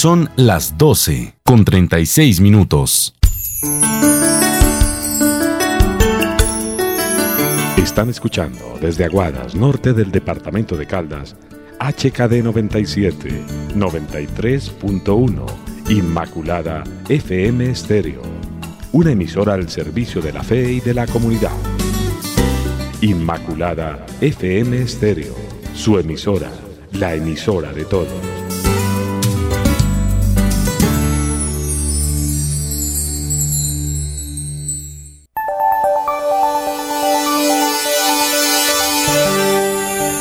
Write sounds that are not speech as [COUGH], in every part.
Son las 12 con 36 minutos. Están escuchando desde Aguadas, norte del departamento de Caldas, HKD 97, 93.1, Inmaculada FM Estéreo, una emisora al servicio de la fe y de la comunidad. Inmaculada FM Estéreo, su emisora, la emisora de todos.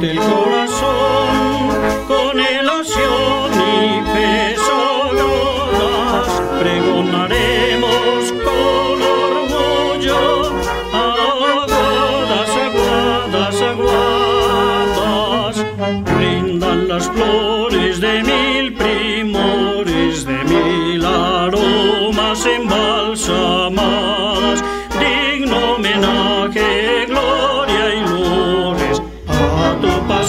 del corazón.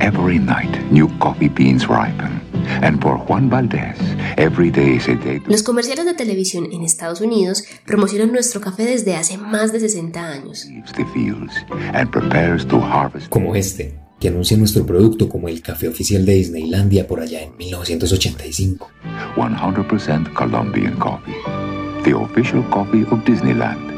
every night new coffee beans ripen. And for Juan Valdez, every day is a day Los comerciales de televisión en Estados Unidos promocionan nuestro café desde hace más de 60 años. the fields and prepares to harvest. Como este, que anuncia nuestro producto como el café oficial de Disneylandia por allá en 1985. 100% Colombian coffee. The official coffee of Disneyland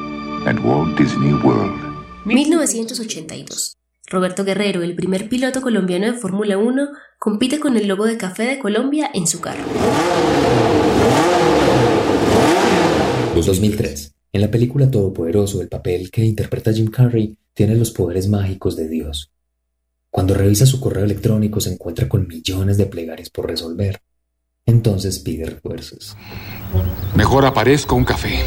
and Walt Disney World. 1982. Roberto Guerrero, el primer piloto colombiano de Fórmula 1, compite con el logo de café de Colombia en su carro. 2003. En la película Todopoderoso, el papel que interpreta Jim Carrey tiene los poderes mágicos de Dios. Cuando revisa su correo electrónico se encuentra con millones de plegarias por resolver. Entonces pide refuerzos. Mejor aparezco un café.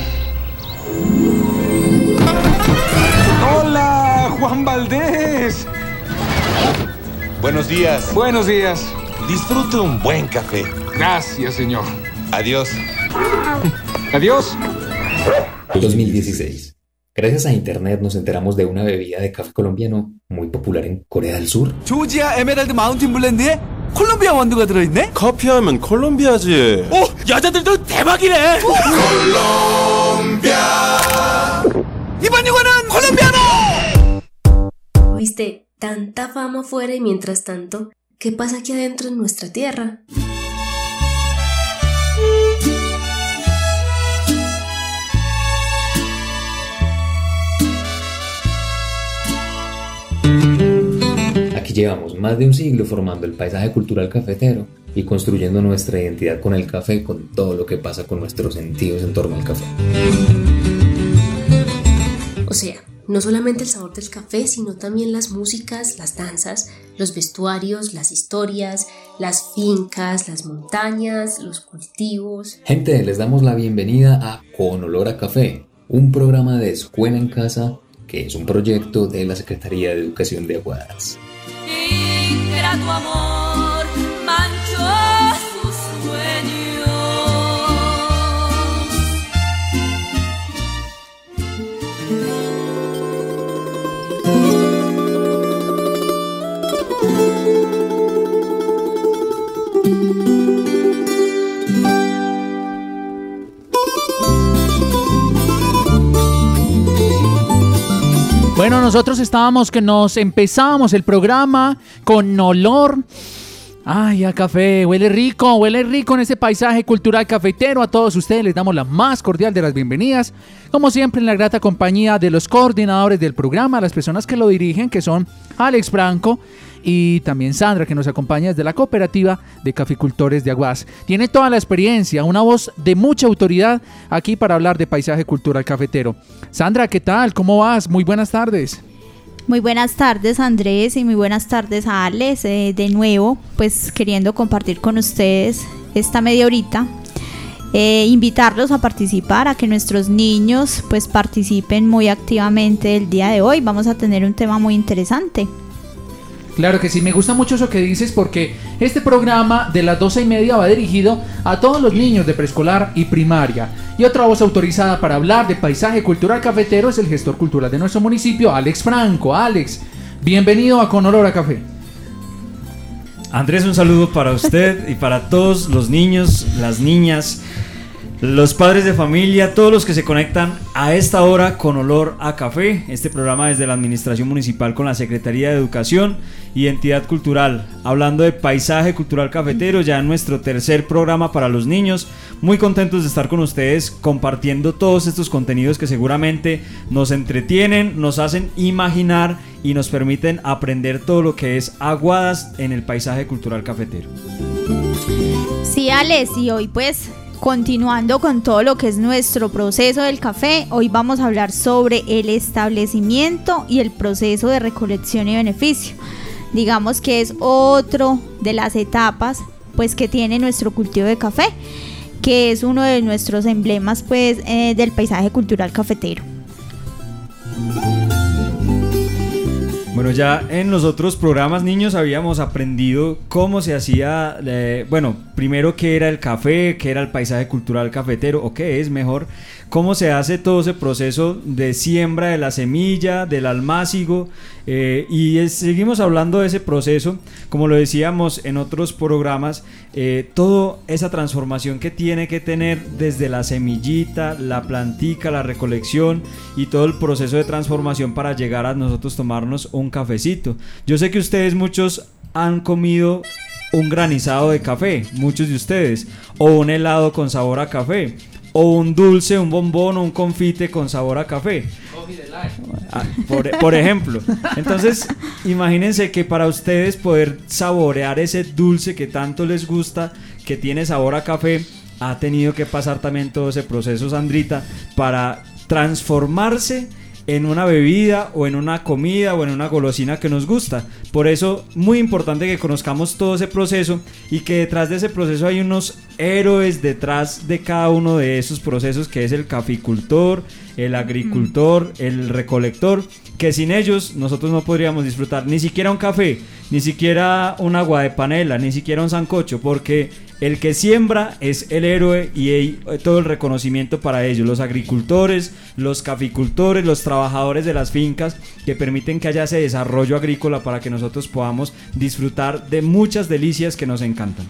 Hola, Juan Valdés. Buenos días. Buenos días. Disfrute un buen café. Gracias, señor. Adiós. Adiós. 2016. Gracias a Internet nos enteramos de una bebida de café colombiano muy popular en Corea del Sur. 조지아 에메랄드 마운틴 블렌드에 콜롬비아 원두가 들어있네? 커피하면 콜롬비아지. 오! 여자들도 대박이네! 콜롬비아! 이번 유가는 콜롬비아노! ¿Viste? Tanta fama afuera y mientras tanto, ¿qué pasa aquí adentro en nuestra tierra? Aquí llevamos más de un siglo formando el paisaje cultural cafetero y construyendo nuestra identidad con el café, con todo lo que pasa con nuestros sentidos en torno al café. O sea, no solamente el sabor del café, sino también las músicas, las danzas, los vestuarios, las historias, las fincas, las montañas, los cultivos. Gente, les damos la bienvenida a Con Olor a Café, un programa de escuela en casa que es un proyecto de la Secretaría de Educación de Aguadas. Ingrato amor Bueno, nosotros estábamos que nos empezábamos el programa con olor Ay, a café, huele rico, huele rico en ese paisaje cultural cafetero. A todos ustedes les damos la más cordial de las bienvenidas. Como siempre, en la grata compañía de los coordinadores del programa, las personas que lo dirigen, que son Alex Franco y también Sandra, que nos acompaña desde la cooperativa de caficultores de Aguas. Tiene toda la experiencia, una voz de mucha autoridad aquí para hablar de paisaje cultural cafetero. Sandra, ¿qué tal? ¿Cómo vas? Muy buenas tardes. Muy buenas tardes Andrés y muy buenas tardes a Alex. Eh, de nuevo, pues queriendo compartir con ustedes esta media horita. Eh, invitarlos a participar, a que nuestros niños pues participen muy activamente el día de hoy. Vamos a tener un tema muy interesante. Claro que sí, me gusta mucho eso que dices porque este programa de las doce y media va dirigido a todos los niños de preescolar y primaria. Y otra voz autorizada para hablar de paisaje cultural cafetero es el gestor cultural de nuestro municipio, Alex Franco. Alex, bienvenido a Con Olor a Café. Andrés, un saludo para usted y para todos los niños, las niñas los padres de familia, todos los que se conectan a esta hora con olor a café, este programa desde la Administración Municipal con la Secretaría de Educación y Entidad Cultural, hablando de paisaje cultural cafetero, ya en nuestro tercer programa para los niños, muy contentos de estar con ustedes compartiendo todos estos contenidos que seguramente nos entretienen, nos hacen imaginar y nos permiten aprender todo lo que es aguadas en el paisaje cultural cafetero. Sí, Alex, y hoy pues Continuando con todo lo que es nuestro proceso del café, hoy vamos a hablar sobre el establecimiento y el proceso de recolección y beneficio. Digamos que es otro de las etapas pues que tiene nuestro cultivo de café, que es uno de nuestros emblemas pues eh, del paisaje cultural cafetero. Bueno, ya en los otros programas, niños, habíamos aprendido cómo se hacía, eh, bueno, primero qué era el café, qué era el paisaje cultural cafetero, o qué es mejor, cómo se hace todo ese proceso de siembra de la semilla, del almácigo, eh, y seguimos hablando de ese proceso, como lo decíamos en otros programas, eh, toda esa transformación que tiene que tener desde la semillita, la plantica, la recolección y todo el proceso de transformación para llegar a nosotros tomarnos un cafecito. Yo sé que ustedes muchos han comido un granizado de café, muchos de ustedes, o un helado con sabor a café o un dulce, un bombón o un confite con sabor a café. Ah, por, ejemplo. Entonces, imagínense que para ustedes poder saborear ese dulce que tanto les gusta, que tiene sabor a café, ha tenido que pasar también todo ese proceso, Sandrita, para transformarse en una bebida o en una comida o en una golosina que nos gusta. Por eso, muy importante que conozcamos todo ese proceso y que detrás de ese proceso hay unos héroes detrás de cada uno de esos procesos, que es el caficultor, el agricultor, el recolector, que sin ellos nosotros no podríamos disfrutar ni siquiera un café, ni siquiera un agua de panela, ni siquiera un sancocho, porque el que siembra es el héroe y hay todo el reconocimiento para ellos. Los agricultores, los caficultores, los trabajadores de las fincas que permiten que haya ese desarrollo agrícola para que nosotros podamos disfrutar de muchas delicias que nos encantan.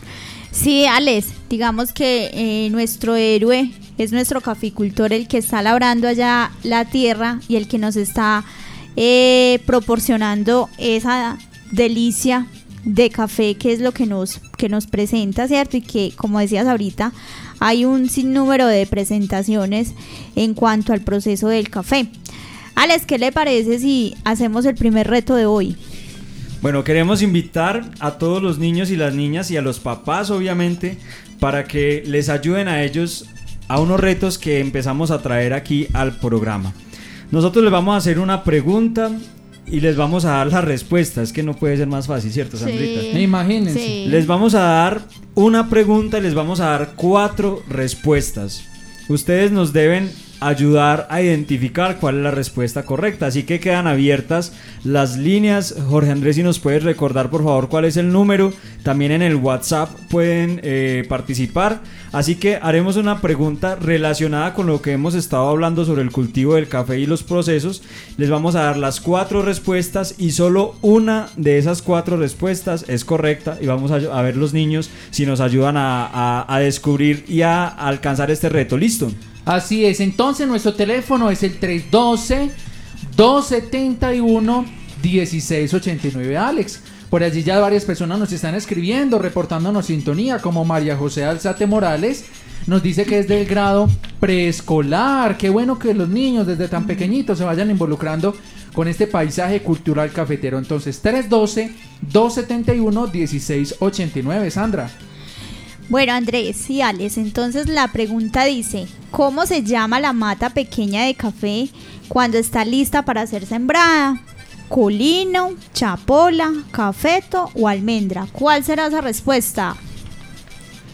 Sí, Alex, digamos que eh, nuestro héroe es nuestro caficultor, el que está labrando allá la tierra y el que nos está eh, proporcionando esa delicia de café, que es lo que nos, que nos presenta, ¿cierto? Y que, como decías ahorita, hay un sinnúmero de presentaciones en cuanto al proceso del café. Alex, ¿qué le parece si hacemos el primer reto de hoy? Bueno, queremos invitar a todos los niños y las niñas y a los papás, obviamente, para que les ayuden a ellos a unos retos que empezamos a traer aquí al programa. Nosotros les vamos a hacer una pregunta y les vamos a dar la respuesta. Es que no puede ser más fácil, ¿cierto, Sandrita? Sí, Imagínense. Les vamos a dar una pregunta y les vamos a dar cuatro respuestas. Ustedes nos deben ayudar a identificar cuál es la respuesta correcta. Así que quedan abiertas las líneas. Jorge Andrés, si nos puedes recordar por favor cuál es el número. También en el WhatsApp pueden eh, participar. Así que haremos una pregunta relacionada con lo que hemos estado hablando sobre el cultivo del café y los procesos. Les vamos a dar las cuatro respuestas y solo una de esas cuatro respuestas es correcta. Y vamos a, ver los niños si nos ayudan a, a descubrir y a alcanzar este reto. ¿Listo? Así es, entonces nuestro teléfono es el 312 271 1689 Alex. Por allí ya varias personas nos están escribiendo, reportándonos sintonía, como María José Alzate Morales. Nos dice que es del grado preescolar. Qué bueno que los niños desde tan pequeñitos se vayan involucrando con este paisaje cultural cafetero. Entonces, 312-271-1689, Sandra. Bueno, Andrés y Alex, entonces la pregunta dice, ¿cómo se llama la mata pequeña de café cuando está lista para ser sembrada? ¿Colino, chapola, cafeto o almendra? ¿Cuál será esa respuesta?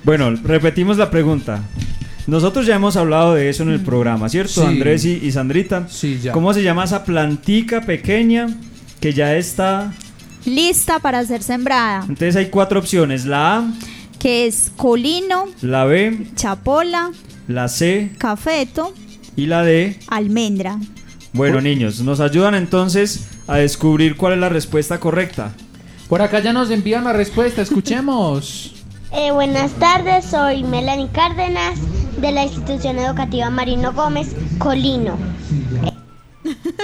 Bueno, repetimos la pregunta. Nosotros ya hemos hablado de eso en el programa, ¿cierto? Sí. Andrés y, y Sandrita. Sí, ya. ¿Cómo se llama esa plantica pequeña que ya está? Lista para ser sembrada, Entonces hay cuatro opciones. La A, que es colino, la B, chapola, la C cafeto, y la D. almendra. Bueno, niños, nos ayudan entonces a descubrir cuál es la respuesta correcta. Por acá ya nos envían la respuesta, escuchemos. [LAUGHS] Eh, buenas tardes, soy Melanie Cárdenas de la institución educativa Marino Gómez, Colino.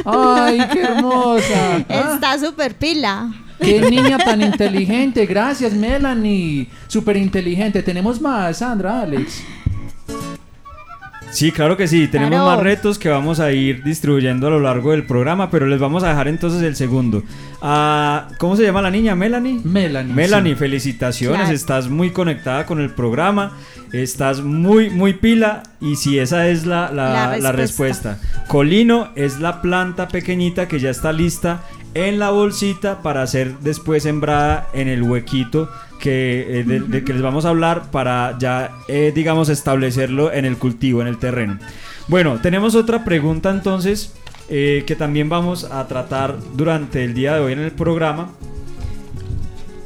¡Ay, qué hermosa! Ah, [LAUGHS] Está súper pila. ¡Qué niña tan inteligente! Gracias, Melanie. Súper inteligente. Tenemos más, Sandra, Alex. Sí, claro que sí. Tenemos Claro. más retos que vamos a ir distribuyendo a lo largo del programa, pero les vamos a dejar entonces el segundo. Ah, ¿Cómo se llama la niña? ¿Melanie? Melanie. Melanie, sí. felicitaciones. Claro. Estás muy conectada con el programa. Estás muy, muy pila. Y si esa es la, la- La respuesta. Colino es la planta pequeñita que ya está lista en la bolsita para ser después sembrada en el huequito que, eh, de, que les vamos a hablar para ya, eh, digamos, establecerlo en el cultivo, en el terreno. Bueno, tenemos otra pregunta entonces eh, que también vamos a tratar durante el día de hoy en el programa.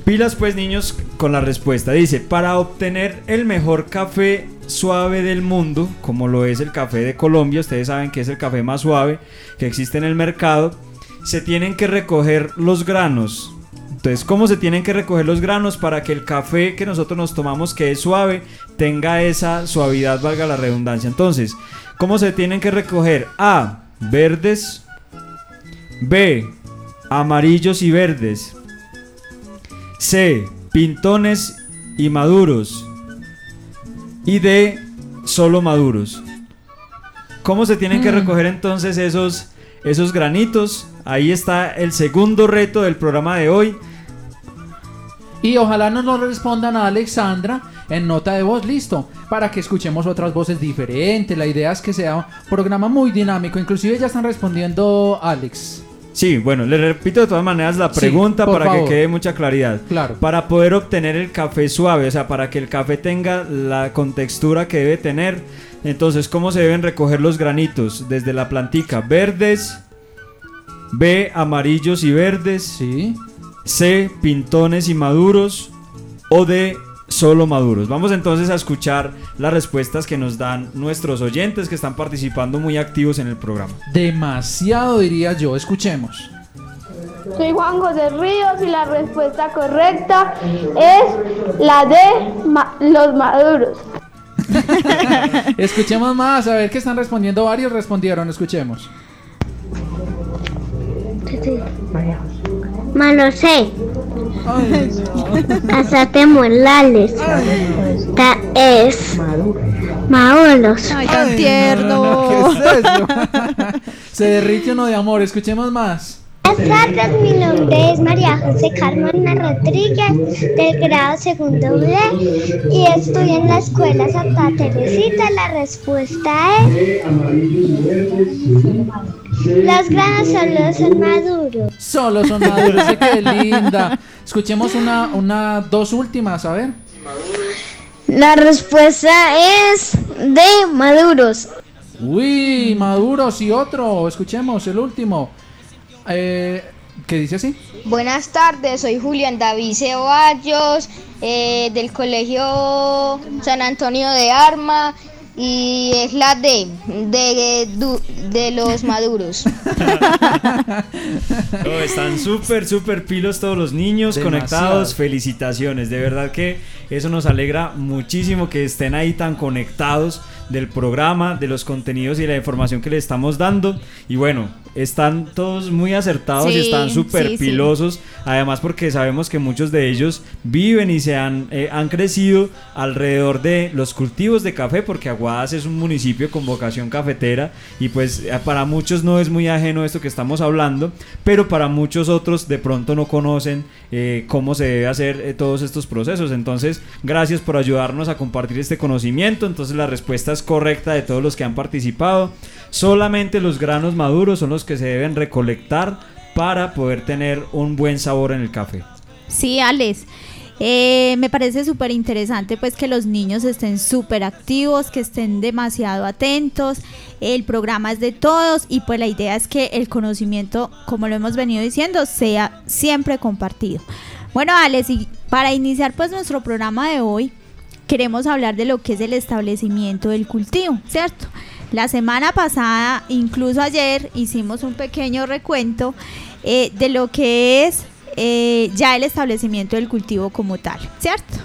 Pilas pues niños con la respuesta. Dice, para obtener el mejor café suave del mundo, como lo es el café de Colombia, ustedes saben que es el café más suave que existe en el mercado, se tienen que recoger los granos. Entonces, ¿cómo se tienen que recoger los granos para que el café que nosotros nos tomamos, que es suave, tenga esa suavidad, valga la redundancia? Entonces, ¿cómo se tienen que recoger? A, verdes. B, amarillos y verdes. C, pintones y maduros. Y D, solo maduros. ¿Cómo se tienen que Mm. recoger entonces esos, esos granitos? Ahí está el segundo reto del programa de hoy. Y ojalá nos lo respondan a Alexandra en nota de voz, listo, para que escuchemos otras voces diferentes. La idea es que sea un programa muy dinámico. Inclusive ya están respondiendo Alex. Sí, bueno, le repito de todas maneras la pregunta para favor. que quede mucha claridad. Claro. Para poder obtener el café suave, o sea, para que el café tenga la contextura que debe tener, entonces, ¿cómo se deben recoger los granitos? Desde la plantica, verdes, B, amarillos y verdes, Sí. C, pintones y maduros, o D, solo maduros. Vamos entonces a escuchar las respuestas que nos dan nuestros oyentes que están participando muy activos en el programa. Demasiado diría yo. Escuchemos. Soy Juan José Ríos y la respuesta correcta es la de ma- los maduros. [LAUGHS] Escuchemos más, a ver qué están respondiendo. Varios respondieron, escuchemos. Malo sé. Azate Morales. Ta es Maolos. Ay, tan tierno. ¿Qué es eso? [LAUGHS] Se derrite uno de amor. Escuchemos más. Buenas tardes, mi nombre es María José Carmona Rodríguez del grado segundo B y estoy en la escuela Santa Teresita. La respuesta es los granos solo son maduros. Solo son maduros. Que linda. Escuchemos una, una, dos últimas, a ver. La respuesta es de maduros. Uy, maduros y otro. Escuchemos el último. Eh, ¿Qué dice así? Buenas tardes, soy Julián David Ceballos eh, del Colegio San Antonio de Arma y es la D, de, du- de los [LAUGHS] maduros. [LAUGHS] No, están súper, súper pilos todos los niños Demasiado. conectados. Felicitaciones. De verdad que eso nos alegra muchísimo que estén ahí tan conectados del programa, de los contenidos y la información que le estamos dando. Y bueno, están todos muy acertados y están súper sí, sí. pilosos. Además porque sabemos que muchos de ellos viven y se han, eh, han crecido alrededor de los cultivos de café porque Aguadas es un municipio con vocación cafetera y pues eh, para muchos no es muy ajeno esto que estamos hablando, pero para muchos otros de pronto no conocen eh, cómo se debe hacer eh, todos estos procesos. Entonces, gracias por ayudarnos a compartir este conocimiento. Entonces, la respuesta es correcta de todos los que han participado. Solamente los granos maduros son los que se deben recolectar para poder tener un buen sabor en el café. Sí, Alex. Eh, me parece súper interesante pues que los niños estén súper activos, que estén demasiado atentos. El programa es de todos y pues la idea es que el conocimiento, como lo hemos venido diciendo, sea siempre compartido. Bueno, Alex, y para iniciar pues nuestro programa de hoy, queremos hablar de lo que es el establecimiento del cultivo, ¿cierto? La semana pasada, incluso ayer, hicimos un pequeño recuento eh, de lo que es eh, ya el establecimiento del cultivo como tal, ¿cierto?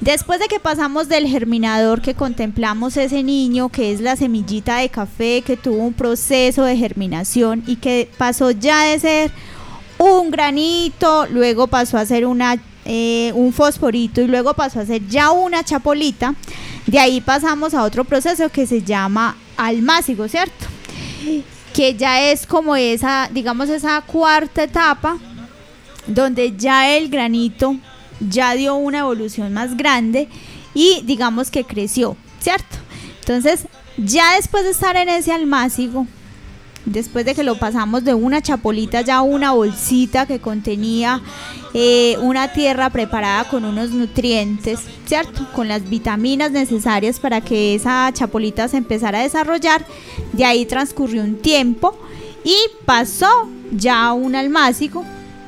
Después de que pasamos del germinador que contemplamos ese niño que es la semillita de café que tuvo un proceso de germinación y que pasó ya de ser un granito, luego pasó a ser una, eh, un fosforito y luego pasó a ser ya una chapolita, de ahí pasamos a otro proceso que se llama almácigo, ¿cierto? Que ya es como esa, digamos, esa cuarta etapa donde ya el granito ya dio una evolución más grande y digamos que creció, ¿cierto? Entonces, ya después de estar en ese almácigo, después de que lo pasamos de una chapolita ya a una bolsita que contenía eh, una tierra preparada con unos nutrientes, ¿cierto? Con las vitaminas necesarias para que esa chapolita se empezara a desarrollar. De ahí transcurrió un tiempo y pasó ya a un almácigo,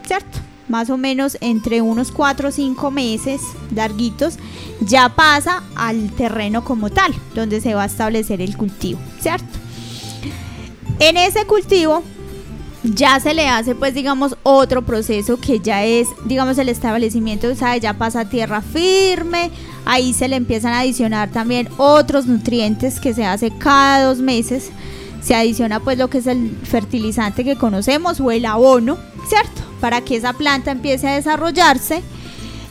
¿cierto? Más o menos entre unos 4 o 5 meses larguitos, ya pasa al terreno como tal, donde se va a establecer el cultivo, ¿cierto? En ese cultivo ya se le hace pues digamos otro proceso que ya es digamos el establecimiento sea, ya pasa a tierra firme ahí se le empiezan a adicionar también otros nutrientes que se hace cada dos meses. Se adiciona pues lo que es el fertilizante que conocemos o el abono cierto para que esa planta empiece a desarrollarse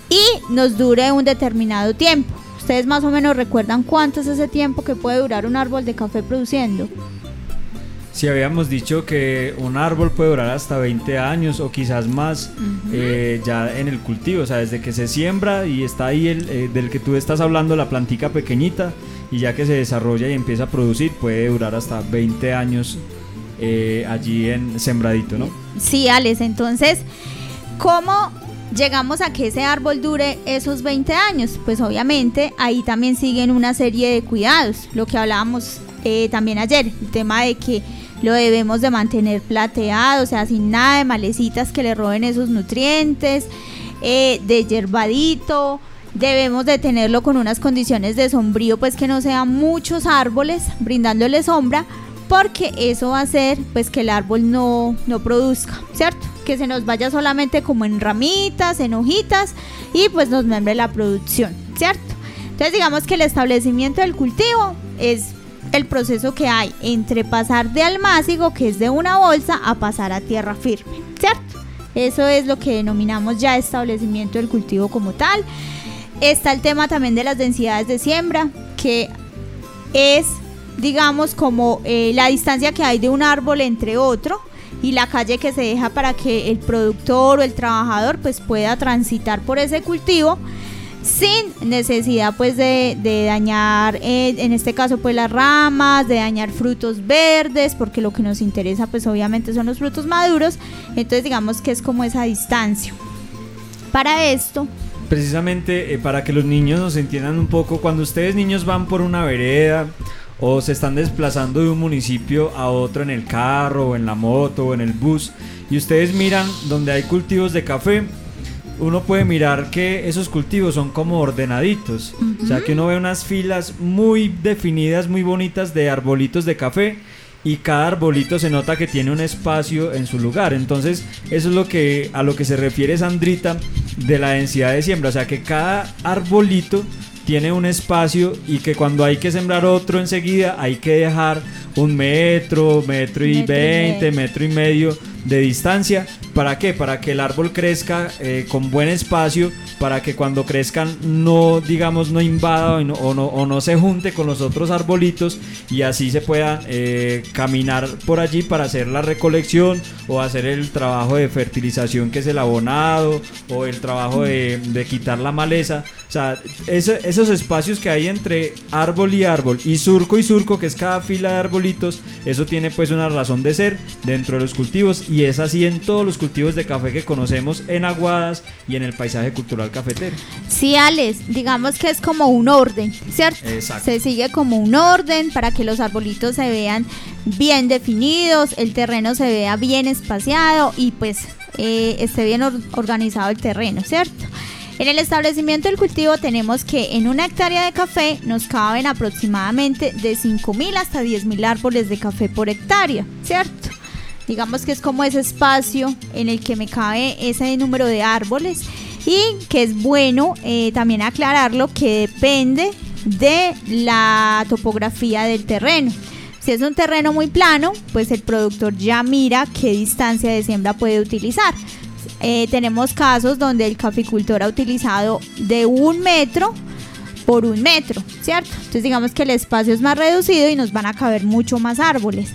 y nos dure un determinado tiempo. Ustedes más o menos recuerdan cuánto es ese tiempo que puede durar un árbol de café produciendo Si habíamos dicho que un árbol puede durar hasta 20 años o quizás más eh, ya en el cultivo, o sea, desde que se siembra y está ahí el eh, del que tú estás hablando, la plantica pequeñita, y ya que se desarrolla y empieza a producir, puede durar hasta 20 años eh, allí en sembradito, ¿no? Sí, Alex, entonces, ¿cómo llegamos a que ese árbol dure esos 20 años? Pues obviamente ahí también siguen una serie de cuidados, lo que hablábamos eh, también ayer, el tema de que lo debemos de mantener plateado, o sea, sin nada de malecitas que le roben esos nutrientes, eh, de yerbadito, debemos de tenerlo con unas condiciones de sombrío, pues que no sean muchos árboles brindándole sombra, porque eso va a hacer pues que el árbol no, no produzca, ¿cierto? Que se nos vaya solamente como en ramitas, en hojitas y pues nos membre la producción, ¿cierto? Entonces digamos que el establecimiento del cultivo es el proceso que hay entre pasar de almácigo, que es de una bolsa, a pasar a tierra firme, ¿cierto? Eso es lo que denominamos ya establecimiento del cultivo como tal. Está el tema también de las densidades de siembra, que es, digamos, como eh, la distancia que hay de un árbol entre otro y la calle que se deja para que el productor o el trabajador pues pueda transitar por ese cultivo sin necesidad pues de, de dañar eh, en este caso pues las ramas de dañar frutos verdes porque lo que nos interesa pues obviamente son los frutos maduros. Entonces digamos que es como esa distancia. Para esto Precisamente eh, para que los niños nos entiendan un poco, cuando ustedes niños van por una vereda o se están desplazando de un municipio a otro en el carro o en la moto o en el bus y ustedes miran donde hay cultivos de café, uno puede mirar que esos cultivos son como ordenaditos. O sea, que uno ve unas filas muy definidas, muy bonitas de arbolitos de café y cada arbolito se nota que tiene un espacio en su lugar. Entonces, eso es lo que a lo que se refiere Sandrita de la densidad de siembra, o sea, que cada arbolito tiene un espacio y que cuando hay que sembrar otro enseguida hay que dejar un metro, metro y veinte, metro y medio de distancia. ¿Para qué? Para que el árbol crezca eh, con buen espacio, para que cuando crezcan no, digamos, no invada o, no, o no se junte con los otros arbolitos y así se puedan eh, caminar por allí para hacer la recolección o hacer el trabajo de fertilización que es el abonado o el trabajo de, quitar la maleza. O sea, esos espacios que hay entre árbol y árbol y surco y surco, que es cada fila de arbolitos, eso tiene pues una razón de ser dentro de los cultivos y es así en todos los cultivos de café que conocemos en Aguadas y en el paisaje cultural cafetero. Sí, Alex, digamos que es como un orden, ¿cierto? Exacto. Se sigue como un orden para que los arbolitos se vean bien definidos, el terreno se vea bien espaciado y pues eh, esté bien or- organizado el terreno, ¿cierto? En el establecimiento del cultivo tenemos que en una hectárea de café nos caben aproximadamente de 5.000 hasta 10.000 árboles de café por hectárea, ¿cierto? Digamos que es como ese espacio en el que me cabe ese número de árboles y que es bueno eh, también aclararlo que depende de la topografía del terreno. Si es un terreno muy plano, pues el productor ya mira qué distancia de siembra puede utilizar. Eh, tenemos casos donde el caficultor ha utilizado de un metro por un metro, ¿cierto? Entonces digamos que el espacio es más reducido y nos van a caber mucho más árboles.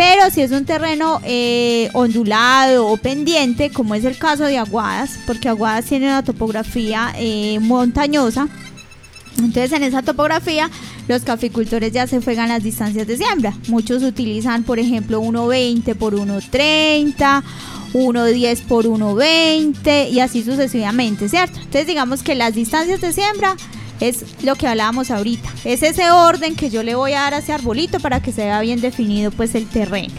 Pero si es un terreno eh, ondulado o pendiente, como es el caso de Aguadas, porque Aguadas tiene una topografía eh, montañosa, entonces en esa topografía los caficultores ya se juegan las distancias de siembra. Muchos utilizan, por ejemplo, 1.20 por 1.30, 1.10 por 1.20 y así sucesivamente, ¿cierto? Entonces digamos que las distancias de siembra es lo que hablábamos ahorita. Es ese orden que yo le voy a dar a ese arbolito para que se vea bien definido pues el terreno.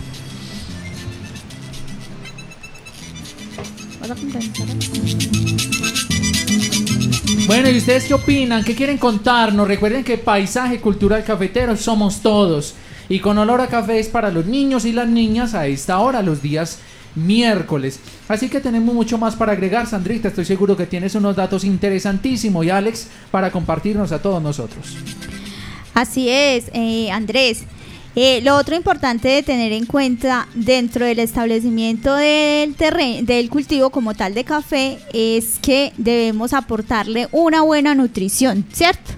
Bueno, ¿y ustedes qué opinan? ¿Qué quieren contarnos? Recuerden que paisaje cultural cafetero somos todos. Y con olor a café es para los niños y las niñas a esta hora, los días miércoles. Así que tenemos mucho más para agregar, Sandrita. Estoy seguro que tienes unos datos interesantísimos y Alex para compartirnos a todos nosotros. Así es, eh, Andrés. Eh, lo otro importante de tener en cuenta dentro del establecimiento del terreno, del cultivo como tal de café, es que debemos aportarle una buena nutrición, ¿cierto?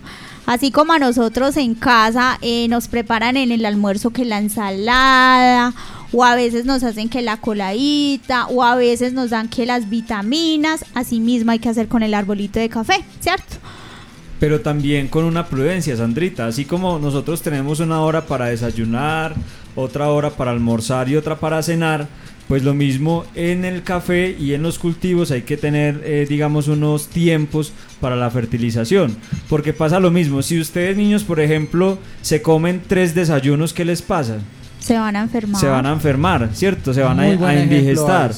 Así como a nosotros en casa eh, nos preparan en el almuerzo que la ensalada, o a veces nos hacen que la coladita, o a veces nos dan que las vitaminas, así mismo hay que hacer con el arbolito de café, ¿cierto? pero también con una prudencia, Sandrita. Así como nosotros tenemos una hora para desayunar, otra hora para almorzar y otra para cenar, pues lo mismo en el café y en los cultivos hay que tener, eh, digamos, unos tiempos para la fertilización. Porque pasa lo mismo, si ustedes niños, por ejemplo, se comen tres desayunos, ¿qué les pasa? Se van a enfermar. Se van a enfermar, ¿cierto? Se van a, indigestar.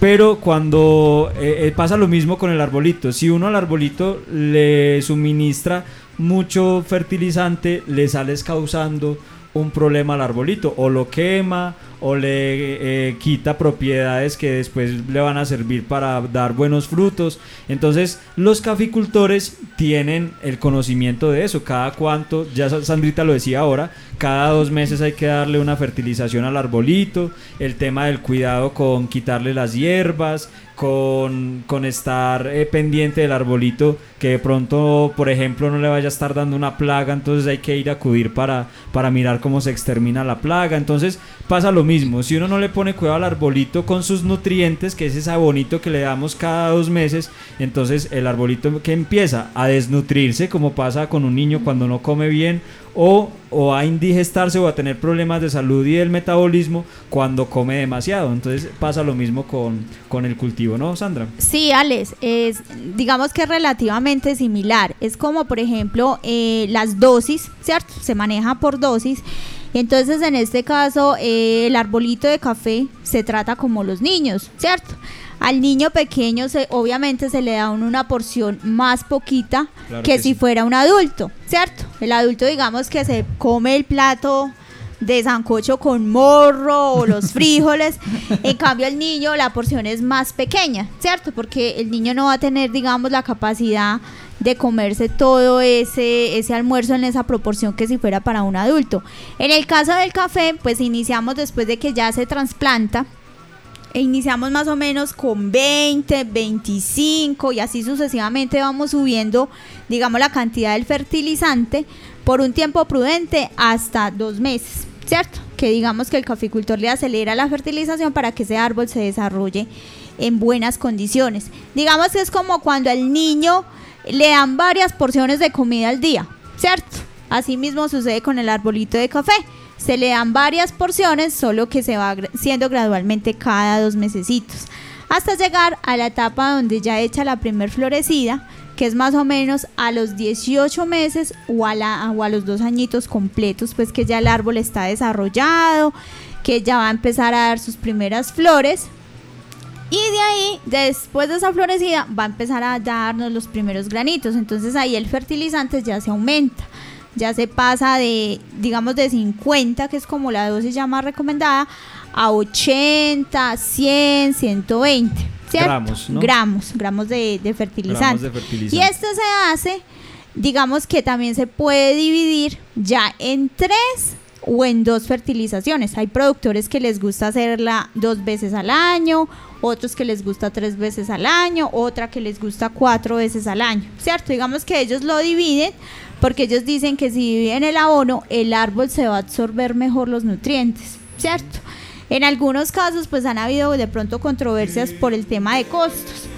Pero cuando eh, eh, pasa lo mismo con el arbolito, si uno al arbolito le suministra mucho fertilizante, le sales causando un problema al arbolito, o lo quema, o le eh, quita propiedades que después le van a servir para dar buenos frutos. Entonces, los caficultores tienen el conocimiento de eso. Cada cuanto, ya Sa- Sandrita lo decía ahora, cada dos meses hay que darle una fertilización al arbolito. El tema del cuidado con quitarle las hierbas, con, con estar eh, pendiente del arbolito, que de pronto, por ejemplo, no le vaya a estar dando una plaga, entonces hay que ir a acudir para, para mirar cómo se extermina la plaga. Entonces pasa lo mismo, si uno no le pone cuidado al arbolito con sus nutrientes, que es ese abonito que le damos cada dos meses, entonces el arbolito que empieza a desnutrirse, como pasa con un niño cuando no come bien, o, o a indigestarse o a tener problemas de salud y del metabolismo cuando come demasiado. Entonces pasa lo mismo con, con el cultivo, ¿no, Sandra? Sí, Alex, es, digamos que es relativamente similar. Es como, por ejemplo, eh, las dosis, ¿cierto? Se maneja por dosis. Entonces, en este caso, eh, el arbolito de café se trata como los niños, ¿cierto? Al niño pequeño, se, obviamente, se le da un- una porción más poquita Claro que, que si sí. fuera un adulto, ¿cierto? El adulto, digamos que se come el plato de sancocho con morro o los [LAUGHS] frijoles. En cambio, el niño la porción es más pequeña, ¿cierto? Porque el niño no va a tener, digamos, la capacidad de comerse todo ese, ese almuerzo en esa proporción que si fuera para un adulto. En el caso del café, pues iniciamos después de que ya se trasplanta. E iniciamos más o menos con 20, 25 y así sucesivamente vamos subiendo, digamos, la cantidad del fertilizante por un tiempo prudente hasta dos meses, ¿cierto? Que digamos que el caficultor le acelera la fertilización para que ese árbol se desarrolle en buenas condiciones. Digamos que es como cuando al niño le dan varias porciones de comida al día, ¿cierto? Así mismo sucede con el arbolito de café. Se le dan varias porciones, solo que se va siendo gradualmente cada dos mesecitos, hasta llegar a la etapa donde ya echa la primer florecida, que es más o menos a los 18 meses o a, la, o a los dos añitos completos, pues que ya el árbol está desarrollado, que ya va a empezar a dar sus primeras flores, y de ahí, después de esa florecida, va a empezar a darnos los primeros granitos. Entonces ahí el fertilizante ya se aumenta. Ya se pasa de, digamos, de 50, que es como la dosis ya más recomendada, a 80, 100, 120. ¿cierto? Gramos, ¿no? Gramos, gramos de, de fertilizante. Gramos de fertilizante. Y esto se hace, digamos que también se puede dividir ya en tres o en dos fertilizaciones. Hay productores que les gusta hacerla dos veces al año, otros que les gusta tres veces al año, otra que les gusta cuatro veces al año, ¿cierto? Digamos que ellos lo dividen porque ellos dicen que si dividen el abono, el árbol se va a absorber mejor los nutrientes, ¿cierto? En algunos casos pues han habido de pronto controversias por el tema de costos.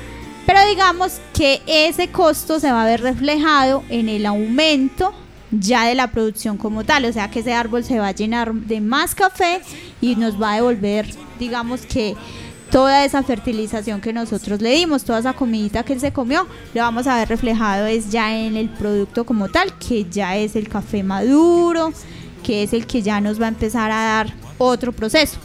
Pero digamos que ese costo se va a ver reflejado en el aumento ya de la producción como tal, o sea que ese árbol se va a llenar de más café y nos va a devolver, digamos que toda esa fertilización que nosotros le dimos, toda esa comidita que él se comió, lo vamos a ver reflejado es ya en el producto como tal, que ya es el café maduro, que es el que ya nos va a empezar a dar otro proceso.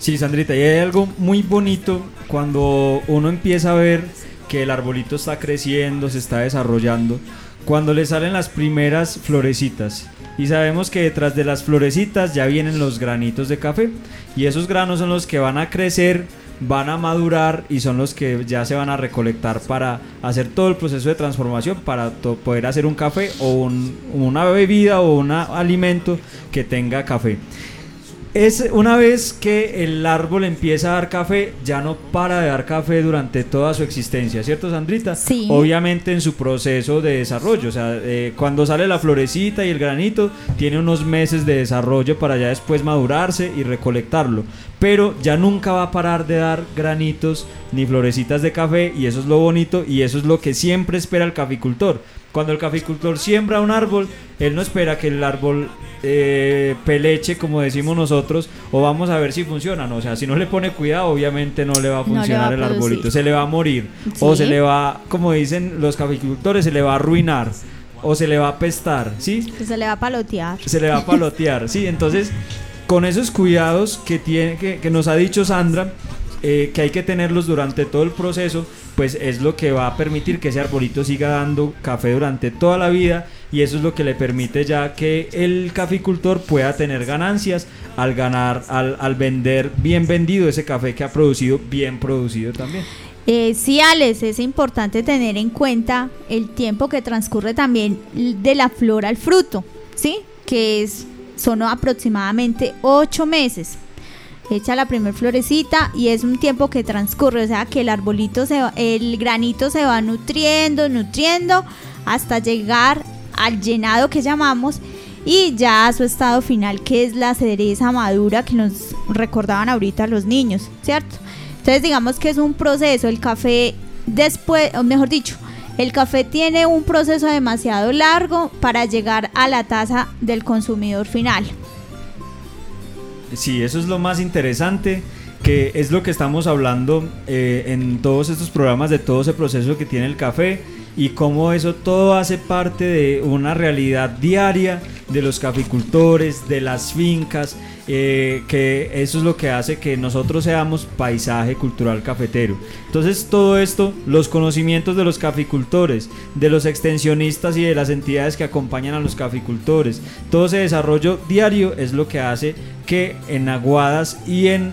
Sí, Sandrita, y hay algo muy bonito cuando uno empieza a ver que el arbolito está creciendo, se está desarrollando, cuando le salen las primeras florecitas. Y sabemos que detrás de las florecitas ya vienen los granitos de café. Y esos granos son los que van a crecer, van a madurar y son los que ya se van a recolectar para hacer todo el proceso de transformación para poder hacer un café o un, una bebida o un alimento que tenga café. Es una vez que el árbol empieza a dar café, ya no para de dar café durante toda su existencia, ¿cierto, Sandrita? Sí. Obviamente en su proceso de desarrollo, o sea, eh, cuando sale la florecita y el granito, tiene unos meses de desarrollo para ya después madurarse y recolectarlo. Pero ya nunca va a parar de dar granitos ni florecitas de café, y eso es lo bonito y eso es lo que siempre espera el caficultor. Cuando el caficultor siembra un árbol, él no espera que el árbol eh, peleche, como decimos nosotros, o vamos a ver si funciona. No, o sea, si no le pone cuidado, obviamente no le va a No funcionar va a el arbolito, se le va a morir, o se le va, como dicen los caficultores, se le va a arruinar, o se le va a apestar, ¿sí? Se le va a palotear. se le va a palotear, ¿sí? Entonces, con esos cuidados que, tiene, que, que nos ha dicho Sandra, eh, que hay que tenerlos durante todo el proceso, pues es lo que va a permitir que ese arbolito siga dando café durante toda la vida y eso es lo que le permite ya que el caficultor pueda tener ganancias al ganar, al, al vender bien vendido ese café que ha producido, bien producido también. Eh, sí, Alex, es importante tener en cuenta el tiempo que transcurre también de la flor al fruto, ¿sí? Que es, son aproximadamente ocho meses. Echa la primer florecita y es un tiempo que transcurre, o sea que el arbolito, se va- el granito se va nutriendo, nutriendo hasta llegar al llenado que llamamos y ya a su estado final que es la cereza madura que nos recordaban ahorita los niños, ¿cierto? Entonces digamos que es un proceso, el café después, o mejor dicho, el café tiene un proceso demasiado largo para llegar a la taza del consumidor final. Sí, eso es lo más interesante, que es lo que estamos hablando eh, en todos estos programas de todo ese proceso que tiene el café y cómo eso todo hace parte de una realidad diaria de los caficultores, de las fincas, eh, que eso es lo que hace que nosotros seamos paisaje cultural cafetero. Entonces todo esto, los conocimientos de los caficultores, de los extensionistas y de las entidades que acompañan a los caficultores, todo ese desarrollo diario es lo que hace que en Aguadas y en,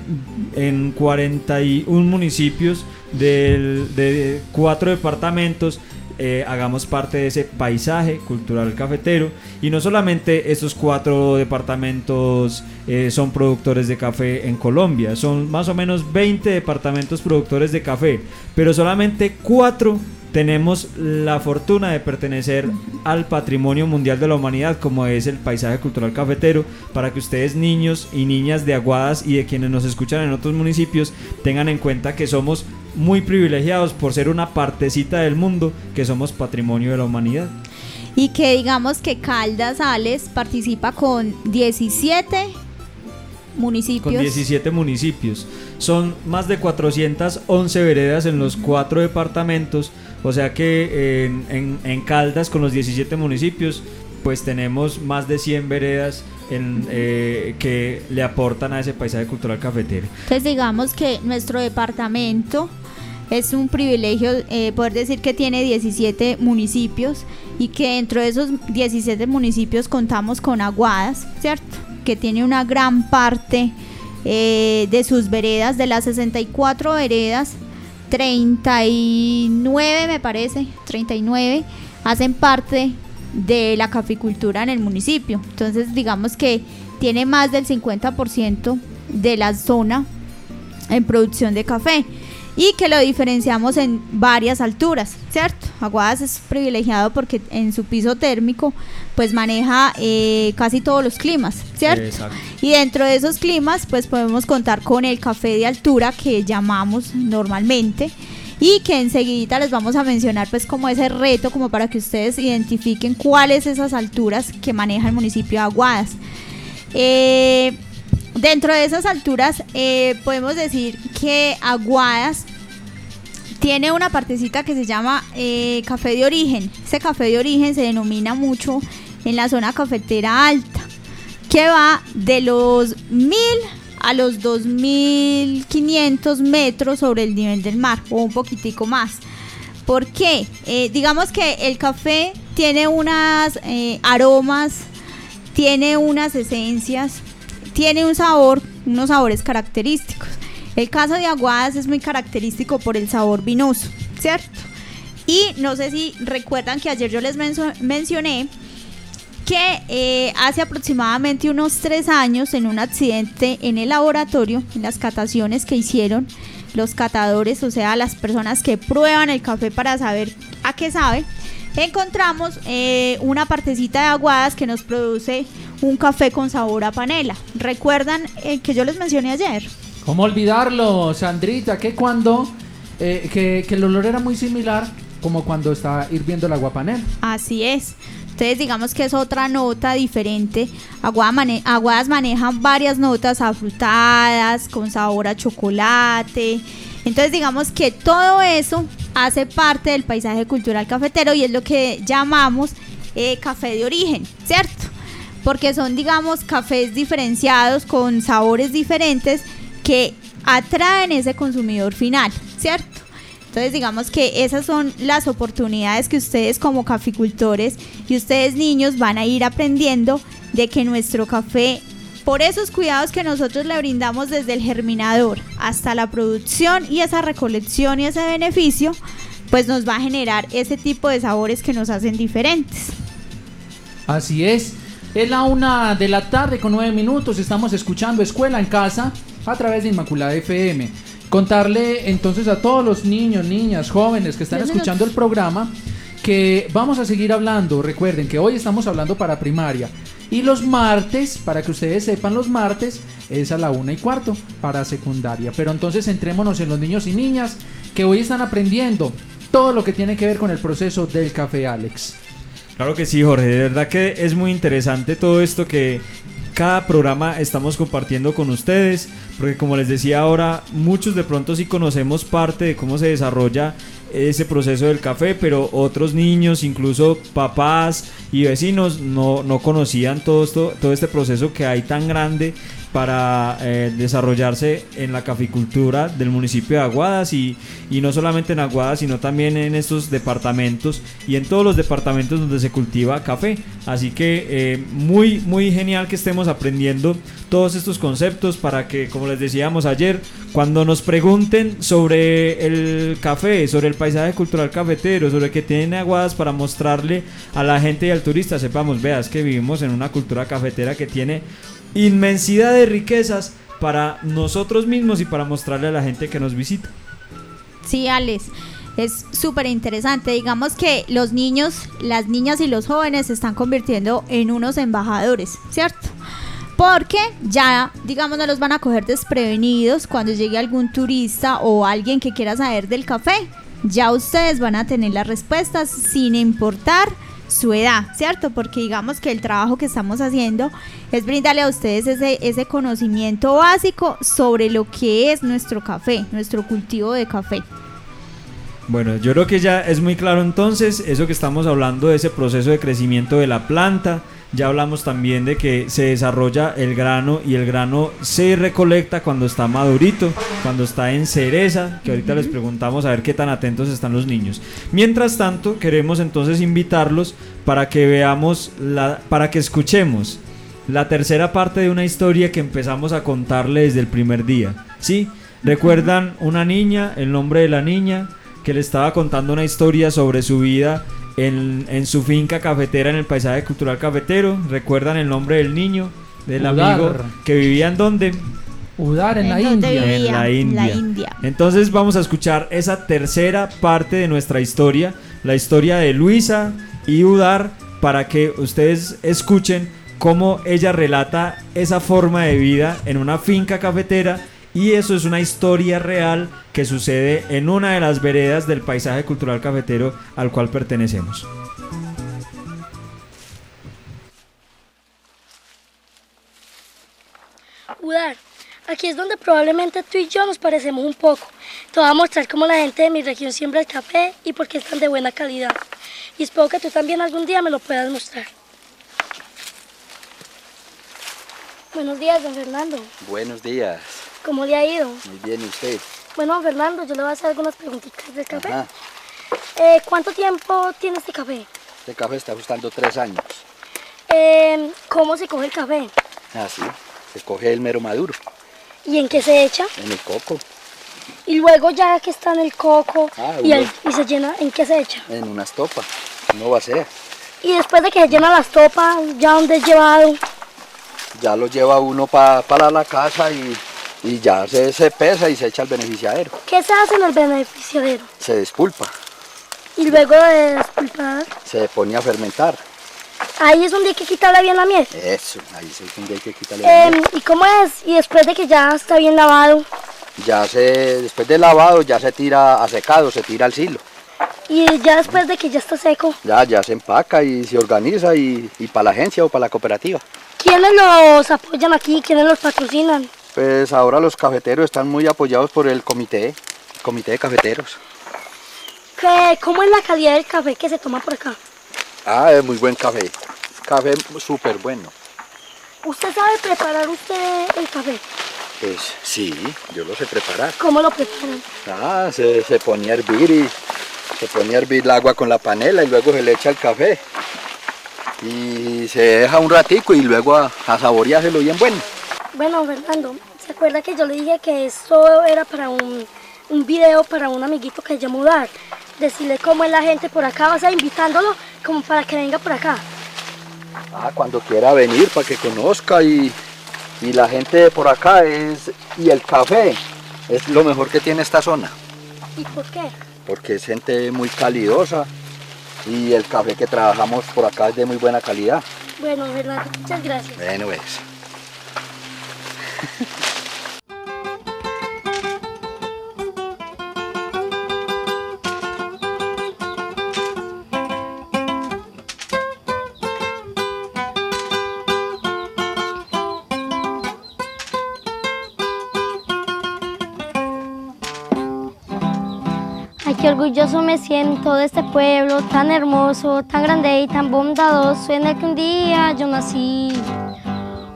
en 41 municipios de cuatro departamentos eh, hagamos parte de ese paisaje cultural cafetero. Y no solamente estos cuatro departamentos eh, son productores de café en Colombia, son más o menos 20 departamentos productores de café, pero solamente cuatro tenemos la fortuna de pertenecer al patrimonio mundial de la humanidad como es el paisaje cultural cafetero para que ustedes niños y niñas de Aguadas y de quienes nos escuchan en otros municipios tengan en cuenta que somos muy privilegiados por ser una partecita del mundo que somos patrimonio de la humanidad. Y que digamos que Caldas Ales participa con 17 municipios. Con 17 municipios. Son más de 411 veredas en los cuatro departamentos. O sea que en, en- en Caldas, con los 17 municipios, pues tenemos más de 100 veredas en, eh, que le aportan a ese paisaje cultural cafetero. Entonces digamos que nuestro departamento es un privilegio eh, poder decir que tiene 17 municipios y que dentro de esos 17 municipios contamos con Aguadas, ¿cierto? Que tiene una gran parte eh, de sus veredas, de las 64 veredas, 39 me parece, 39 hacen parte de la caficultura en el municipio. Entonces digamos que tiene más del 50% de la zona en producción de café y que lo diferenciamos en varias alturas, ¿cierto? Aguadas es privilegiado porque en su piso térmico pues maneja eh, casi todos los climas, ¿cierto? Exacto. Y dentro de esos climas pues podemos contar con el café de altura que llamamos normalmente y que enseguida les vamos a mencionar pues como ese reto como para que ustedes identifiquen cuáles esas alturas que maneja el municipio de Aguadas. Eh, dentro de esas alturas eh, podemos decir que Aguadas tiene una partecita que se llama eh, café de origen. Ese café de origen se denomina mucho en la zona cafetera alta, que va de los 1000 a los 2500 metros sobre el nivel del mar, o un poquitico más. ¿Por qué? Eh, digamos que el café tiene unas aromas, tiene unas esencias, tiene un sabor, unos sabores característicos. El caso de Aguadas es muy característico por el sabor vinoso, ¿cierto? Y no sé si recuerdan que ayer yo les mencioné que eh, hace aproximadamente unos tres años en un accidente en el laboratorio, en las cataciones que hicieron los catadores, o sea, las personas que prueban el café para saber a qué sabe, encontramos eh, una partecita de aguadas que nos produce un café con sabor a panela. ¿Recuerdan eh, que yo les mencioné ayer? ¿Cómo olvidarlo, Sandrita? Que cuando. eh, que, que el olor era muy similar como cuando estaba hirviendo el agua panela. Así es. Entonces digamos que es otra nota diferente. Aguadas manejan varias notas afrutadas, con sabor a chocolate. Entonces digamos que todo eso hace parte del paisaje cultural cafetero y es lo que llamamos eh, café de origen, ¿cierto? Porque son digamos cafés diferenciados con sabores diferentes que atraen ese consumidor final, ¿cierto? Entonces digamos que esas son las oportunidades que ustedes como caficultores y ustedes niños van a ir aprendiendo de que nuestro café, por esos cuidados que nosotros le brindamos desde el germinador hasta la producción y esa recolección y ese beneficio, pues nos va a generar ese tipo de sabores que nos hacen diferentes. Así es. Es la una de la tarde con nueve minutos. Estamos escuchando Escuela en Casa a través de Inmaculada FM. Contarle entonces a todos los niños, niñas, jóvenes que están escuchando el programa que vamos a seguir hablando. Recuerden que hoy estamos hablando para primaria. Y los martes, para que ustedes sepan, los martes es a la una y cuarto para secundaria. Pero entonces centrémonos en los niños y niñas que hoy están aprendiendo todo lo que tiene que ver con el proceso del café, Alex. Claro que sí, Jorge. De verdad que es muy interesante todo esto que cada programa estamos compartiendo con ustedes. Porque como les decía ahora, muchos de pronto sí conocemos parte de cómo se desarrolla ese proceso del café, pero otros niños, incluso papás y vecinos, no, no conocían todo, esto, todo este proceso que hay tan grande para eh, desarrollarse en la caficultura del municipio de Aguadas y, y no solamente en Aguadas, sino también en estos departamentos y en todos los departamentos donde se cultiva café. Así que eh, muy, muy genial que estemos aprendiendo todos estos conceptos para que, como les decíamos ayer, cuando nos pregunten sobre el café, sobre el paisaje cultural cafetero, sobre que tienen aguadas para mostrarle a la gente y al turista, sepamos, veas que vivimos en una cultura cafetera que tiene inmensidad de riquezas para nosotros mismos y para mostrarle a la gente que nos visita. Sí, Alex. Es súper interesante. Digamos que los niños, las niñas y los jóvenes se están convirtiendo en unos embajadores, ¿cierto? Porque ya, digamos, no los van a coger desprevenidos cuando llegue algún turista o alguien que quiera saber del café. Ya ustedes van a tener las respuestas sin importar su edad, ¿cierto? Porque digamos que el trabajo que estamos haciendo es brindarle a ustedes ese, ese conocimiento básico sobre lo que es nuestro café, nuestro cultivo de café. Bueno, yo creo que ya es muy claro entonces eso que estamos hablando de ese proceso de crecimiento de la planta. Ya hablamos también de que se desarrolla el grano y el grano se recolecta cuando está madurito, cuando está en cereza, que ahorita les preguntamos a ver qué tan atentos están los niños. Mientras tanto, queremos entonces invitarlos para que veamos, la, para que escuchemos la tercera parte de una historia que empezamos a contarle desde el primer día. ¿Sí? ¿Recuerdan una niña, el nombre de la niña? que le estaba contando una historia sobre su vida en, en, su finca cafetera en el paisaje cultural cafetero. ¿Recuerdan el nombre del niño? Del Udar. amigo que vivía en dónde? Udar en, ¿En la India. vivía? En la India. La India. Entonces vamos a escuchar esa tercera parte de nuestra historia, la historia de Luisa y Udar, para que ustedes escuchen cómo ella relata esa forma de vida en una finca cafetera y eso es una historia real que sucede en una de las veredas del paisaje cultural cafetero al cual pertenecemos. Udar, aquí es donde probablemente tú y yo nos parecemos un poco. Te voy a mostrar cómo la gente de mi región siembra el café y por qué es tan de buena calidad. Y espero que tú también algún día me lo puedas mostrar. Buenos días, don Fernando. Buenos días. ¿Cómo le ha ido? Muy bien, ¿y usted? Bueno, Fernando, yo le voy a hacer algunas preguntitas del café. Eh, ¿Cuánto tiempo tiene este café? Este café está costando tres años. Eh, ¿Cómo se coge el café? Así. Se coge el mero maduro ¿Y en qué se echa? en el coco, Y luego ya que está en el coco Ah, y, el- uno. y se llena, ¿en qué se echa? en una estopa. No va a ser. Y después de que se llena la estopa, ya donde es llevado. Ya lo lleva uno pa- para la casa y, y ya se, se pesa y se echa al beneficiadero. ¿Qué se hace en el beneficiadero? Se despulpa, Y luego de despulpar, se pone a fermentar. ahí es donde hay que quitarle bien la miel. Eso, ahí es donde hay que quitarle. la Em, miel. ¿Y cómo es? Y después de que ya está bien lavado, Ya se, después del lavado ya se tira a secado, se tira al silo. y ya después de que ya está seco, Ya, ya se empaca y se organiza y, y para la agencia o para la cooperativa. ¿quiénes los apoyan aquí? ¿Quiénes los patrocinan? Pues ahora los cafeteros están muy apoyados por el comité, el comité de cafeteros. ¿Qué, ¿Cómo es la calidad del café que se toma por acá? Ah, es muy buen café. Café súper bueno. ¿Usted sabe preparar usted el café? Pues sí, yo lo sé preparar. ¿Cómo lo preparan? Ah, se, se pone a hervir y se pone a hervir el agua con la panela y luego se le echa el café. Y se deja un ratico y luego a, a saboreárselo bien bueno. Bueno, Fernando, ¿se acuerda que yo le dije que esto era para un, un video para un amiguito que se llama Udar? Decirle cómo es la gente por acá, o sea, invitándolo como para que venga por acá. Ah, cuando quiera venir para que conozca y, y la gente de por acá es, y el café es lo mejor que tiene esta zona, ¿Y por qué? porque es gente muy calidosa y el café que trabajamos por acá es de muy buena calidad. Bueno, Fernando, muchas gracias. Bueno, pues. Qué orgulloso me siento de este pueblo tan hermoso, tan grande y tan bondadoso en el que un día yo nací.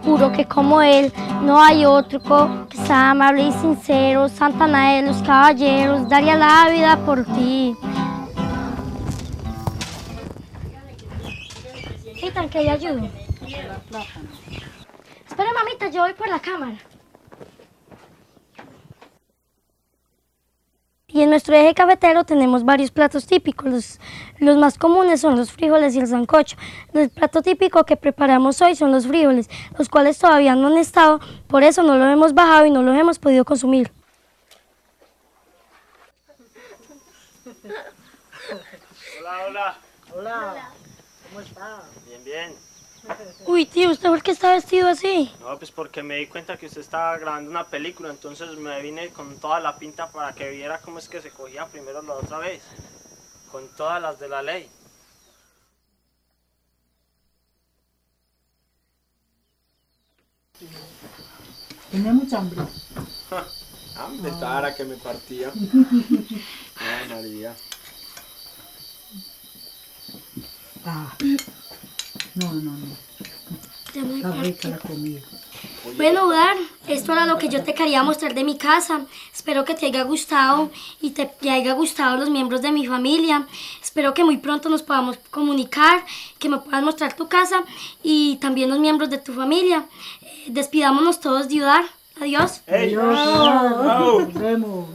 Juro que como él no hay otro que sea amable y sincero, Santana de los caballeros, daría la vida por ti. Ethan, que yo ayudo. Espera, mamita, yo voy por la cámara. Y en nuestro eje cafetero tenemos varios platos típicos. Los, los, más comunes son los frijoles y el sancocho. El plato típico que preparamos hoy son los frijoles, los cuales todavía no han estado, por eso no lo hemos bajado y no los hemos podido consumir. Hola, hola. Hola. ¿Cómo está? Bien, bien. Uy, tío, ¿usted por qué está vestido así? No, pues porque me di cuenta que usted estaba grabando una película, entonces me vine con toda la pinta para que viera cómo es que se cogía primero la otra vez. Con todas las de la ley. Tenía mucha hambre. [LAUGHS] hambre, estaba que me partía. [LAUGHS] Ay, María. Ah. No, no, no. Está rica la comida. Bueno, Udar, esto era lo que yo te quería mostrar de mi casa. Espero que te haya gustado y te, te haya gustado los miembros de mi familia. Espero que muy pronto nos podamos comunicar, que me puedas mostrar tu casa y también los miembros de tu familia. Eh, despidámonos todos de Udar. Adiós. Adiós. Nos vemos.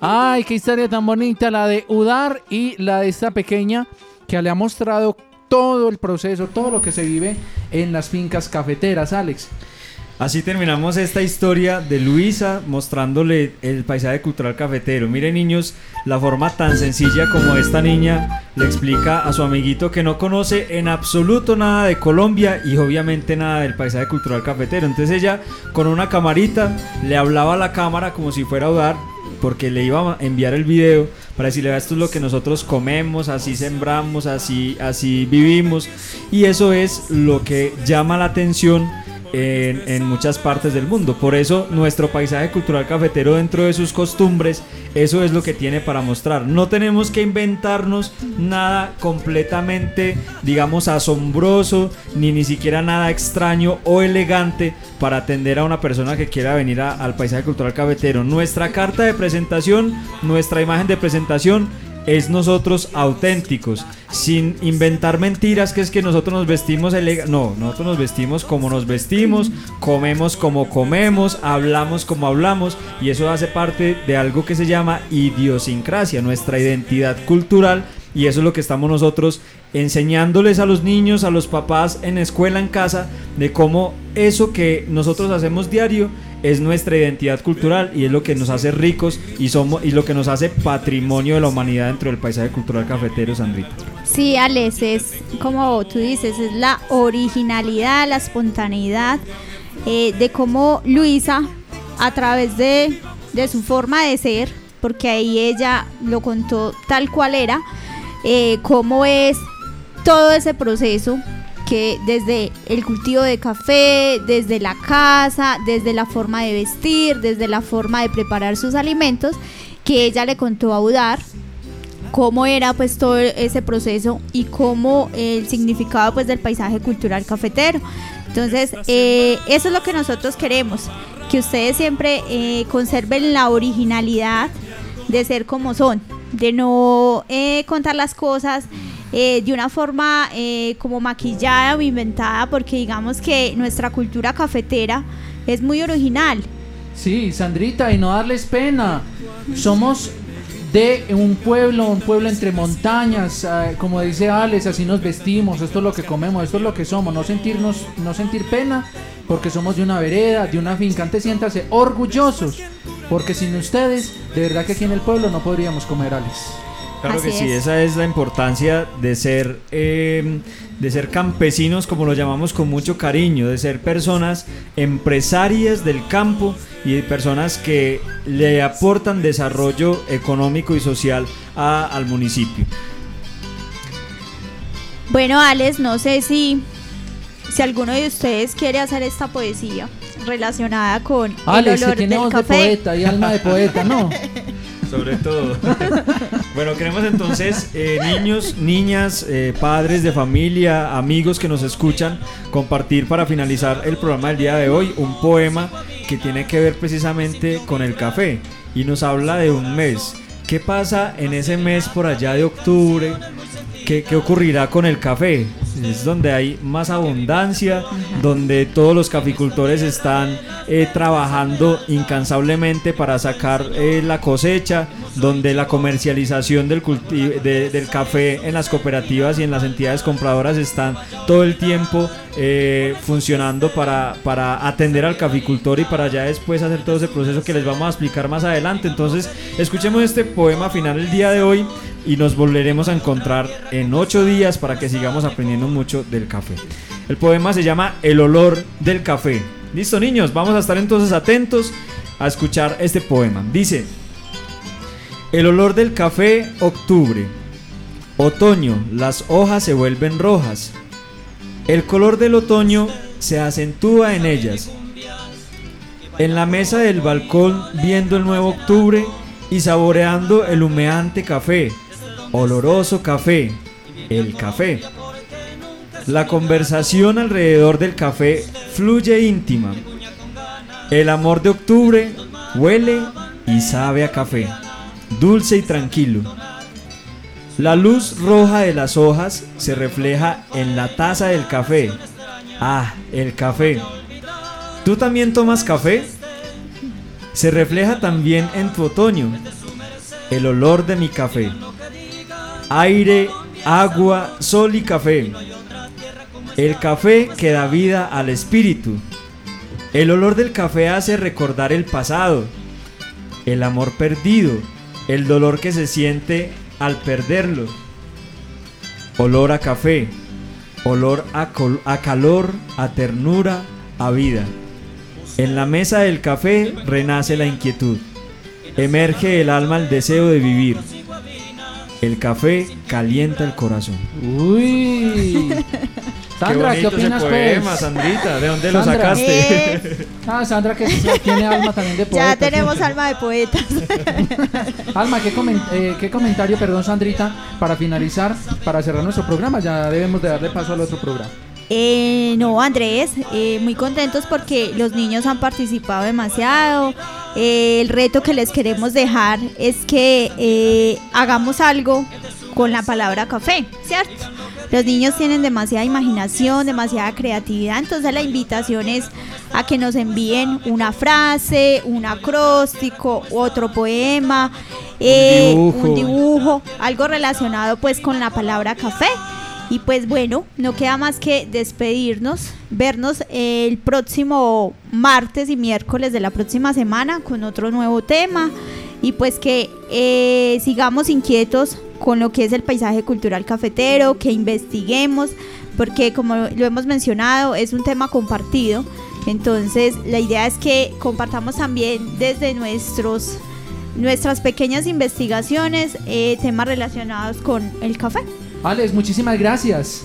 Ay, qué historia tan bonita la de Udar y la de esta pequeña le ha mostrado todo el proceso, todo lo que se vive en las fincas cafeteras, Alex. Así terminamos esta historia de Luisa mostrándole el paisaje cultural cafetero. Miren niños, la forma tan sencilla como esta niña le explica a su amiguito que no conoce en absoluto nada de Colombia y obviamente nada del paisaje cultural cafetero. Entonces ella con una camarita le hablaba a la cámara como si fuera a Udar porque le iba a enviar el video para decirle esto es lo que nosotros comemos, así sembramos, así, así vivimos y eso es lo que llama la atención en, muchas partes del mundo. Por eso nuestro paisaje cultural cafetero dentro de sus costumbres, eso es lo que tiene para mostrar. No tenemos que inventarnos nada completamente, digamos, asombroso, ni ni siquiera nada extraño o elegante para atender a una persona que quiera venir al paisaje cultural cafetero. Nuestra carta de presentación, nuestra imagen de presentación es nosotros auténticos, sin inventar mentiras que es que nosotros nos vestimos eleg no, nosotros nos vestimos como nos vestimos, comemos como comemos, hablamos como hablamos y eso hace parte de algo que se llama idiosincrasia, nuestra identidad cultural y eso es lo que estamos nosotros enseñándoles a los niños, a los papás en escuela, en casa, de cómo eso que nosotros hacemos diario es nuestra identidad cultural y es lo que nos hace ricos y somos y lo que nos hace patrimonio de la humanidad dentro del paisaje cultural cafetero, Sandrita. Sí, Alex, es como tú dices, es la originalidad, la espontaneidad eh, de cómo Luisa, a través de, de su forma de ser, porque ahí ella lo contó tal cual era, eh, cómo es todo ese proceso que desde el cultivo de café, desde la casa, desde la forma de vestir, desde la forma de preparar sus alimentos, que ella le contó a Udar cómo era pues todo ese proceso y cómo el significado pues del paisaje cultural cafetero. Entonces, eh, eso es lo que nosotros queremos, que ustedes siempre eh, conserven la originalidad de ser como son, de no eh, contar las cosas eh, de una forma eh, como maquillada o inventada, porque digamos que nuestra cultura cafetera es muy original. Sí, Sandrita, y no darles pena. Somos de un pueblo, un pueblo entre montañas, eh, como dice Alex, así nos vestimos, esto es lo que comemos, esto es lo que somos, no sentirnos, no sentir pena, porque somos de una vereda, de una finca, antes siéntase orgullosos, porque sin ustedes, de verdad que aquí en el pueblo no podríamos comer, Alex. Claro Así que sí, es. esa es la importancia de ser, eh, de ser campesinos, como lo llamamos con mucho cariño, de ser personas empresarias del campo y personas que le aportan desarrollo económico y social a- al municipio. Bueno, Alex, no sé si, si alguno de ustedes quiere hacer esta poesía relacionada con Alex, el que olor tiene del café. de poeta y alma de poeta, ¿no? [LAUGHS] Sobre todo. [LAUGHS] bueno, queremos entonces, eh, niños, niñas, eh, padres de familia, amigos que nos escuchan, compartir para finalizar el programa del día de hoy un poema que tiene que ver precisamente con el café y nos habla de un mes. ¿Qué pasa en ese mes por allá de octubre? ¿Qué, ocurrirá con el café? Es donde hay más abundancia, donde todos los caficultores están eh, trabajando incansablemente para sacar eh, la cosecha, donde la comercialización del café en las cooperativas y en las entidades compradoras están todo el tiempo eh, funcionando para, para atender al caficultor y para ya después hacer todo ese proceso que les vamos a explicar más adelante. Entonces, escuchemos este poema final el día de hoy y nos volveremos a encontrar en ocho días para que sigamos aprendiendo mucho del café. El poema se llama El olor del café. Listo niños, vamos a estar entonces atentos a escuchar este poema. Dice, el olor del café, octubre. Otoño, las hojas se vuelven rojas. El color del otoño se acentúa en ellas. En la mesa del balcón, viendo el nuevo octubre y saboreando el humeante café, oloroso café, el café. La conversación alrededor del café fluye íntima. El amor de octubre huele y sabe a café, dulce y tranquilo. La luz roja de las hojas se refleja en la taza del café. Ah, el café. ¿Tú también tomas café? Se refleja también en tu otoño. El olor de mi café. Aire, agua, sol y café. El café que da vida al espíritu. El olor del café hace recordar el pasado, el amor perdido, el dolor que se siente al perderlo. Olor a café, olor a, col- a calor, a ternura, a vida. En la mesa del café renace la inquietud. Emerge del alma el deseo de vivir. El café calienta el corazón. Uy. [LAUGHS] Sandra, ¿qué, bonito ese opinas poema, pues? Sandrita, ¿de dónde lo sacaste? [LAUGHS] Ah, Sandra que tiene alma también de [LAUGHS] poeta. Ya tenemos alma de poetas. Alma, ¿qué, eh, ¿qué comentario, perdón, Sandrita, para finalizar, para cerrar nuestro programa? Ya debemos de darle paso al otro programa. Eh, no, Andrés, eh, muy contentos porque los niños han participado demasiado. Eh, el reto que les queremos dejar es que eh, hagamos algo con la palabra café, ¿cierto? Los niños tienen demasiada imaginación, demasiada creatividad, entonces la invitación es a que nos envíen una frase, un acróstico, otro poema, eh, dibujo. un dibujo, algo relacionado pues con la palabra café. Y pues bueno, no queda más que despedirnos, vernos el próximo martes y miércoles de la próxima semana con otro nuevo tema y pues que eh, sigamos inquietos con lo que es el paisaje cultural cafetero, que investiguemos, porque como lo hemos mencionado es un tema compartido, entonces la idea es que compartamos también desde nuestros nuestras pequeñas investigaciones eh, temas relacionados con el café. Alex, muchísimas gracias.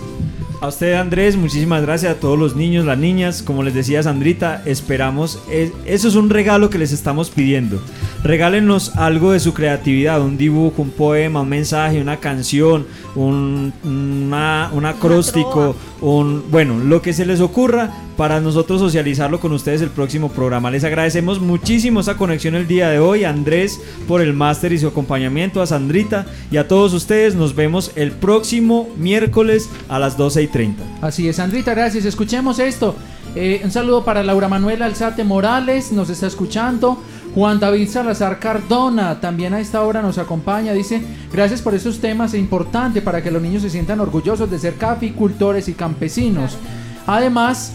A usted Andrés, muchísimas gracias a todos los niños, las niñas, como les decía Sandrita, esperamos, es- eso es un regalo que les estamos pidiendo. Regálenos algo de su creatividad, un dibujo, un poema, un mensaje, una canción, un, una- un acróstico, un, bueno, lo que se les ocurra para nosotros socializarlo con ustedes el próximo programa. Les agradecemos muchísimo esa conexión el día de hoy, a Andrés por el máster y su acompañamiento, a Sandrita y a todos ustedes. Nos vemos el próximo miércoles a las 12 y 30. Así es, Sandrita, gracias. Escuchemos esto. Eh, un saludo para Laura Manuela Alzate Morales, nos está escuchando. Juan David Salazar Cardona también a esta hora nos acompaña. Dice, gracias por esos temas, es importante para que los niños se sientan orgullosos de ser caficultores y campesinos. Además,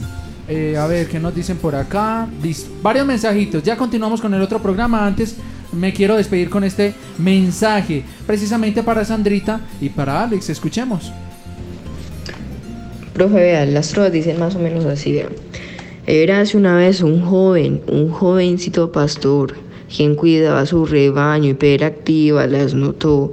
eh, a ver, ¿qué nos dicen por acá? Varios mensajitos. Ya continuamos con el otro programa. Antes me quiero despedir con este mensaje, precisamente para Sandrita y para Alex. Escuchemos. Profe, vea, las trovas dicen más o menos así, vea. Érase una vez un joven, un jovencito pastor, quien cuidaba su rebaño y peractiva las notó.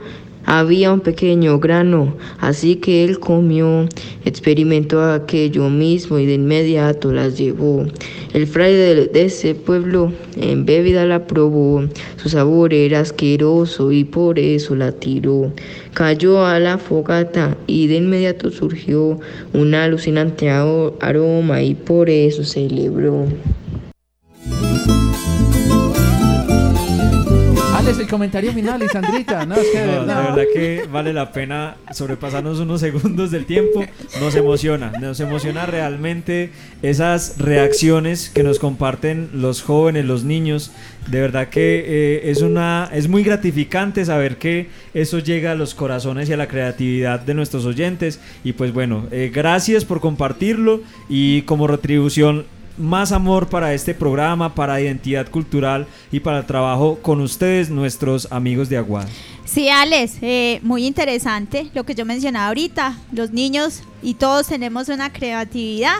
Había un pequeño grano, así que él comió, experimentó aquello mismo y de inmediato las llevó. El fraile de, ese pueblo en bebida la probó, su sabor era asqueroso y por eso la tiró. Cayó a la fogata y de inmediato surgió un alucinante aroma y por eso celebró. Alex, el comentario final, y Sandrita. No, es que de No, de verdad. verdad que vale la pena sobrepasarnos unos segundos del tiempo. Nos emociona, nos emociona realmente esas reacciones que nos comparten los jóvenes, los niños. De verdad que eh, es una es muy gratificante saber que eso llega a los corazones y a la creatividad de nuestros oyentes. Y pues bueno, eh, gracias por compartirlo y como retribución más amor para este programa, para identidad cultural y para el trabajo con ustedes, nuestros amigos de Aguada. Sí, Alex, eh, muy interesante lo que yo mencionaba ahorita. Los niños y todos tenemos una creatividad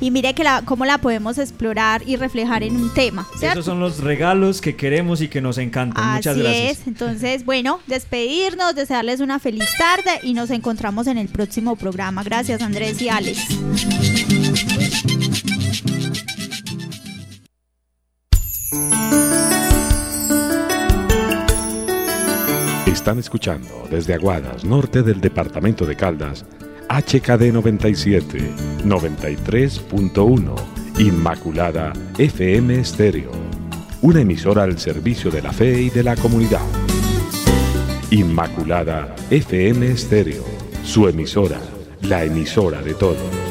y mire que la, cómo la podemos explorar y reflejar en un tema. ¿cierto? Esos son los regalos que queremos y que nos encantan. Muchas gracias. es. Entonces, bueno, despedirnos, desearles una feliz tarde y nos encontramos en el próximo programa. Gracias, Andrés y Alex. Están escuchando desde Aguadas, norte del departamento de Caldas, HKD 97, 93.1, Inmaculada FM Estéreo, una emisora al servicio de la fe y de la comunidad. Inmaculada FM Estéreo, su emisora, la emisora de todos.